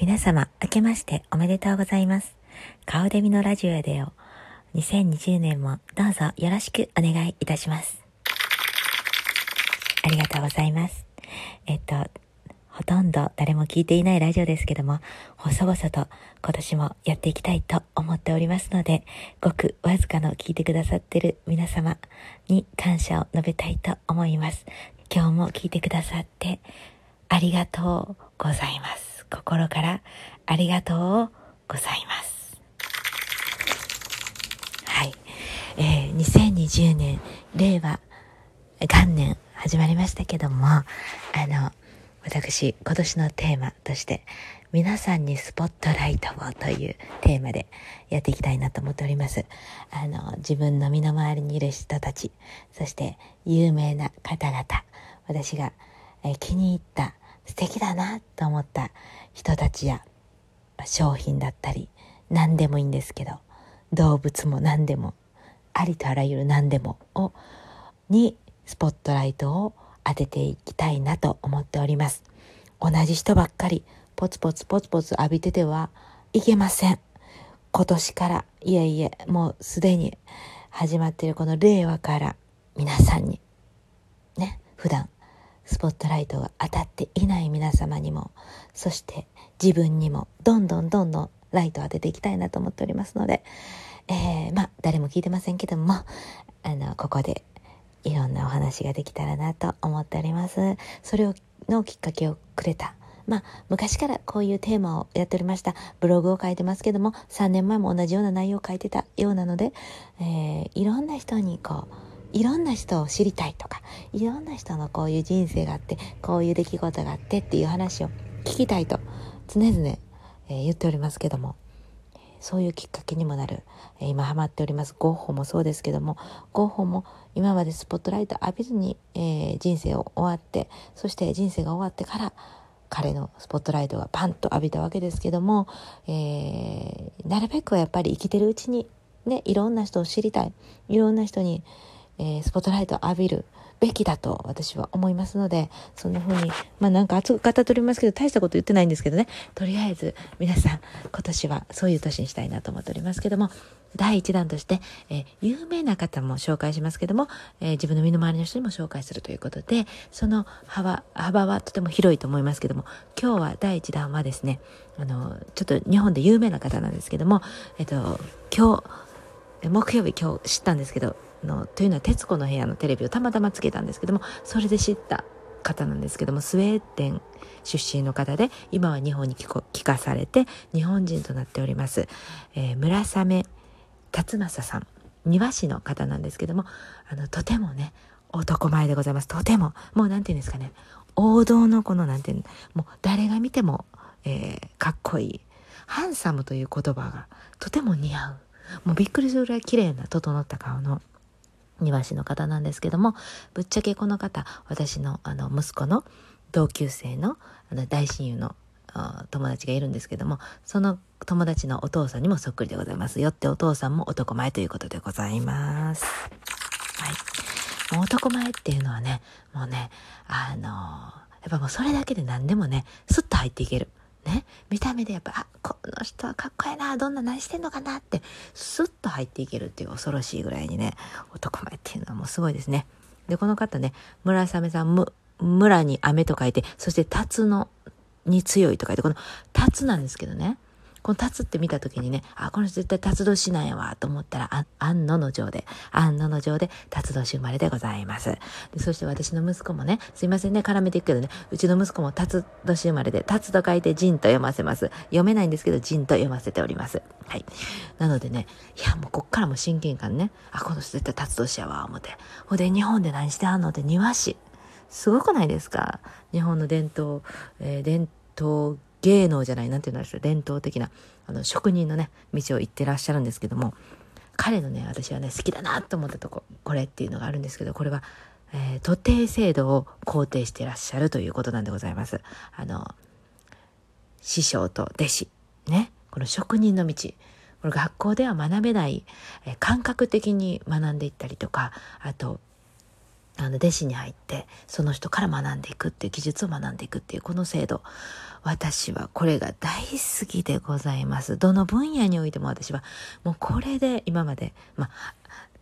皆様、明けましておめでとうございます。顔デミのラジオでを2020年もどうぞよろしくお願いいたします。ありがとうございます。えっと、ほとんど誰も聞いていないラジオですけども、細々と今年もやっていきたいと思っておりますので、ごくわずかの聞いてくださってる皆様に感謝を述べたいと思います。今日も聞いてくださってありがとうございます。心からありがとうございます。はい。えー、2020年、令和元年始まりましたけども、あの、私、今年のテーマとして、皆さんにスポットライトをというテーマでやっていきたいなと思っております。あの、自分の身の回りにいる人たち、そして有名な方々、私が、え気に入った素敵だなと思った人たちや商品だったり、何でもいいんですけど、動物も何でも、ありとあらゆる何でもを、にスポットライトを当てていきたいなと思っております。同じ人ばっかりポツポツポツポツ浴びててはいけません。今年から、いえいえ、もうすでに始まっているこの令和から皆さんに、ね、普段スポットライトが当たっていない皆様にも、そして自分にもどんどんどんどんライトを当てていきたいなと思っておりますので、えー、まあ誰も聞いてませんけども、あの、ここでいろんなお話ができたらなと思っております。それをのきっかけをくれた。まあ、昔からこういうテーマをやっておりました。ブログを書いてますけども、3年前も同じような内容を書いてたようなので、えーいろんな人にこう、いろんな人を知りたいとか、いろんな人のこういう人生があって、こういう出来事があってっていう話を聞きたいと常々、えー言っておりますけども、そういうきっかけにもなる、えー今ハマっております。ゴッホもそうですけどもゴッホも今までスポットライト浴びずに、えー人生を終わってそして人生が終わってから彼のスポットライトがパンと浴びたわけですけども、えーなるべくはやっぱり生きてるうちにねいろんな人を知りたい。いろんな人に、えースポットライトを浴びるべきだと私は思いますのでそんな風にまあなんか熱く語っておりますけど大したこと言ってないんですけどね。とりあえず皆さん今年はそういう年にしたいなと思っておりますけども第一弾として、えー有名な方も紹介しますけども、えー自分の身の回りの人にも紹介するということでその幅幅はとても広いと思いますけども今日は第一弾はですねあのちょっと日本で有名な方なんですけどもえっと今日木曜日今日知ったんですけどのというのは『徹子の部屋』のテレビをたまたまつけたんですけどもそれで知った方なんですけどもスウェーデン出身の方で今は日本に帰国帰化されて日本人となっております、えー村雨辰正さん庭師の方なんですけどもあのとてもね男前でございます。とてももうなんていうんですかね王道のこのなんていうもう誰が見ても、えーかっこいいハンサムという言葉がとても似合うもうびっくりするぐらい綺麗な整った顔の庭師の方なんですけどもぶっちゃけこの方私のあの息子の同級生のあの大親友の友達がいるんですけどもその友達のお父さんにもそっくりでございますよってお父さんも男前ということでございます。はい、もう男前っていうのはねもうねあのやっぱもうそれだけで何でもねスッと入っていける。ね、見た目でやっぱあこの人はかっこいいなどんな何してんのかなってスッと入っていけるっていう恐ろしいぐらいにね男前っていうのはもうすごいですね。でこの方ね村雨さんむ村に雨と書いてそして辰のに強いと書いてこの辰なんですけどねこの辰って見た時にねあこの人絶対辰年なんやわと思ったらあ安野の城で安野のの城で辰年生まれでございます。でそして私の息子もねすいませんね絡めていくけどねうちの息子も辰年生まれで辰と書いて仁と読ませます。読めないんですけど仁と読ませております。はい。なのでねいやもうこっからも親近感ねあこの人絶対辰年やわ思って。ほで日本で何してはんのって庭師。すごくないですか？日本の伝統、えー伝統芸能じゃないなんていうんでしょう伝統的なあの職人のね道を行ってらっしゃるんですけども彼のね私はね好きだなと思ったとここれっていうのがあるんですけどこれは、えー、徒弟制度を肯定してらっしゃるということなんでございます。あの師匠と弟子ねこの職人の道これ学校では学べない、えー感覚的に学んでいったりとかあとあの弟子に入ってその人から学んでいくっていう技術を学んでいくっていうこの制度。私はこれが大好きでございます。どの分野においても私はもうこれで今までまあ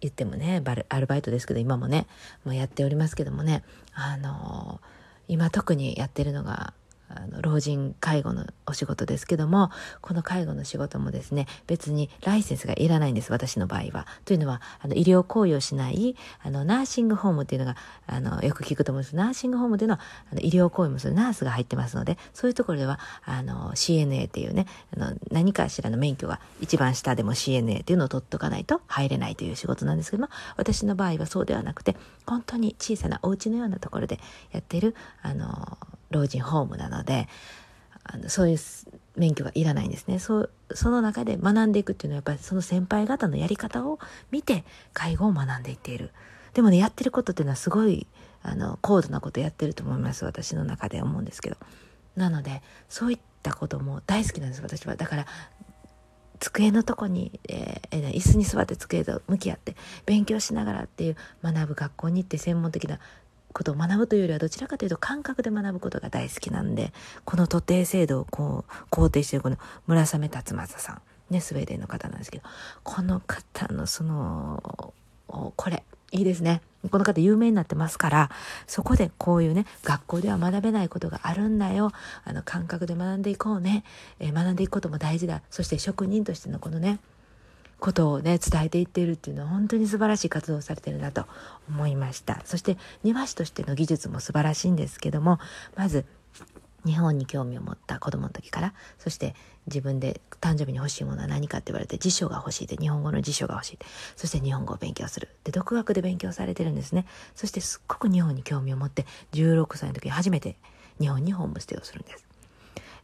言ってもねアルバイトですけど今もね、もう、やっておりますけどもねあの今特にやってるのがあの老人介護のお仕事ですけどもこの介護の仕事もですね別にライセンスがいらないんです私の場合は。というのはあの医療行為をしないあのナーシングホームっていうのがあのよく聞くと思うんですナーシングホームっていうのあの医療行為もするナースが入ってますのでそういうところではあの CNA っていうねあの何かしらの免許が一番下でも CNA っていうのを取っとかないと入れないという仕事なんですけども私の場合はそうではなくて本当に小さなお家のようなところでやっているあの老人ホームなのであのそういう免許がいらないんですね。そその中で学んでいくっていうのはやっぱりその先輩方のやり方を見て介護を学んでいっている。でもねやってることっていうのはすごいあの高度なことやってると思います私の中で思うんですけど。なのでそういったことも大好きなんです私は。だから机のとこに、えー、椅子に座って机と向き合って勉強しながらっていう学ぶ学校に行って専門的なことを学ぶというよりはどちらかというと感覚で学ぶことが大好きなんでこの徒弟制度をこう肯定しているこの。村雨辰正さん。ねスウェーデンの方なんですけど。この方のそのこれ。いいですね。この方有名になってますからそこでこういうね学校では学べないことがあるんだよ。あの感覚で学んでいこうね、えー、学んでいくことも大事だ。そして職人としてのこのねことをね伝えていっているっていうのは本当に素晴らしい活動をされてるなと思いました。そして庭師としての技術も素晴らしいんですけどもまず日本に興味を持った子供の時からそして自分で誕生日に欲しいものは何かって言われて辞書が欲しいで日本語の辞書が欲しいそして日本語を勉強する。で独学で勉強されてるんですね。そしてすっごく日本に興味を持って16歳の時に初めて日本にホームステイをするんです。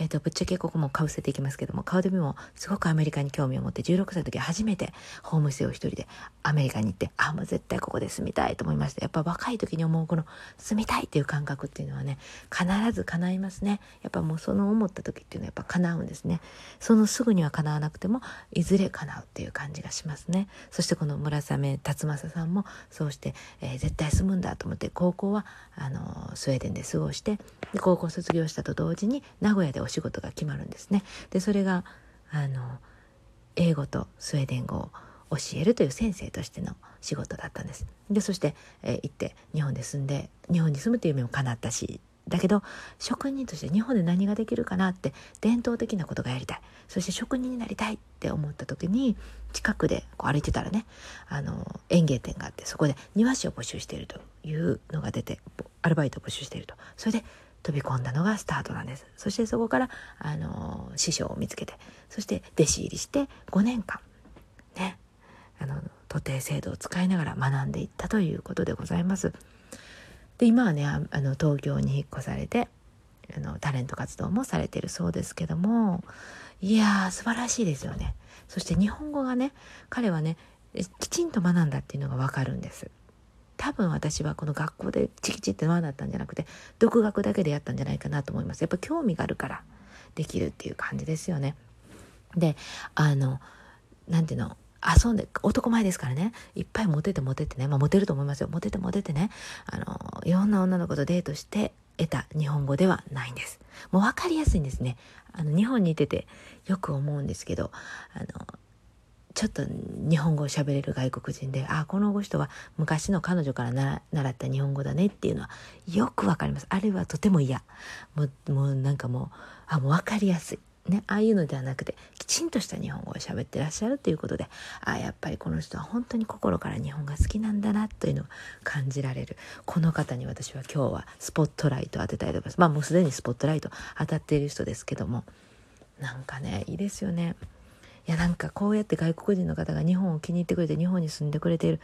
えっ、ー、と、ぶっちゃけここもかぶせていきますけども、顔でもすごくアメリカに興味を持って、16歳の時初めてホームステイを一人でアメリカに行って、あ、もう絶対ここで住みたいと思いました。やっぱ若い時に思うこの住みたいっていう感覚っていうのはね、必ず叶いますね。やっぱもうその思った時っていうのはやっぱ叶うんですね。そのすぐには叶わなくても、いずれ叶うっていう感じがしますね。そしてこの村雨辰正さんもそうして、えー、絶対住むんだと思って、高校はあのスウェーデンで過ごして、高校卒業したと同時に名古屋でお仕事が決まるんですね。でそれがあの英語とスウェーデン語を教えるという先生としての仕事だったんです。でそして、えー、行って日本で住んで日本に住むという夢も叶ったしだけど職人として日本で何ができるかなって伝統的なことがやりたいそして職人になりたいって思った時に近くでこう歩いてたらねあの園芸店があってそこで庭師を募集しているというのが出てアルバイトを募集しているとそれで飛び込んだのがスタートなんですそしてそこからあの師匠を見つけてそして弟子入りして5年間ねあの徒弟制度を使いながら学んでいったということでございます。で今はねあの東京に引っ越されてあのタレント活動もされてるそうですけどもいやー素晴らしいですよね。そして日本語がね彼はねきちんと学んだっていうのが分かるんです。多分私はこの学校でチキチって学ったんじゃなくて独学だけでやったんじゃないかなと思います。やっぱ興味があるからできるっていう感じですよね。であの何ていうの遊んで男前ですからね。いっぱいモテてモテてね。まあモテると思いますよ。モテてモテてね。あのいろんな女の子とデートして得た日本語ではないんです。もう分かりやすいんですね。あの日本にいててよく思うんですけどあのちょっと日本語を喋れる外国人であこの人は昔の彼女から習った日本語だねっていうのはよくわかります。あれはとても嫌。もうもうなんかもうあもう分かりやすい。ね、ああいうのではなくてきちんとした日本語を喋ってらっしゃるということでああやっぱりこの人は本当に心から日本が好きなんだなというのを感じられる。この方に私は今日はスポットライトを当てたいと思います。まあもうすでにスポットライト当たっている人ですけどもなんかねいいですよね。やなんかこうやって外国人の方が日本を気に入ってくれて日本に住んでくれている。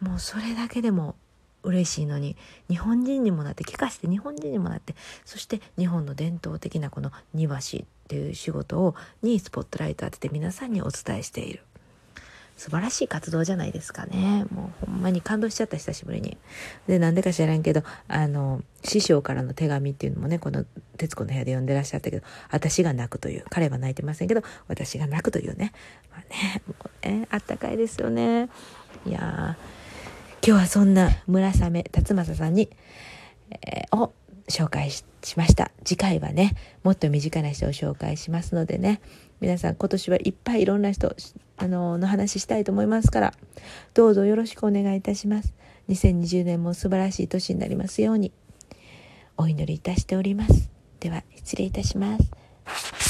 もうそれだけでも嬉しいのに日本人にもなって帰化して日本人にもなってそして日本の伝統的なこの庭師っていう仕事をにスポットライト当てて皆さんにお伝えしている。素晴らしい活動じゃないですかね。もうほんまに感動しちゃった久しぶりに。でなんでか知らんけどあの師匠からの手紙っていうのもねこの『徹子の部屋』で読んでらっしゃったけど私が泣くという彼は泣いてませんけど私が泣くというね,、まあね、もうねあったかいですよね。いや今日はそんな村雨辰正さんに、えー、を紹介しました。次回はねもっと身近な人を紹介しますのでね。皆さん今年はいっぱいいろんな人あのの話したいと思いますからどうぞよろしくお願いいたします。2020年も素晴らしい年になりますようにお祈りいたしております。では失礼いたします。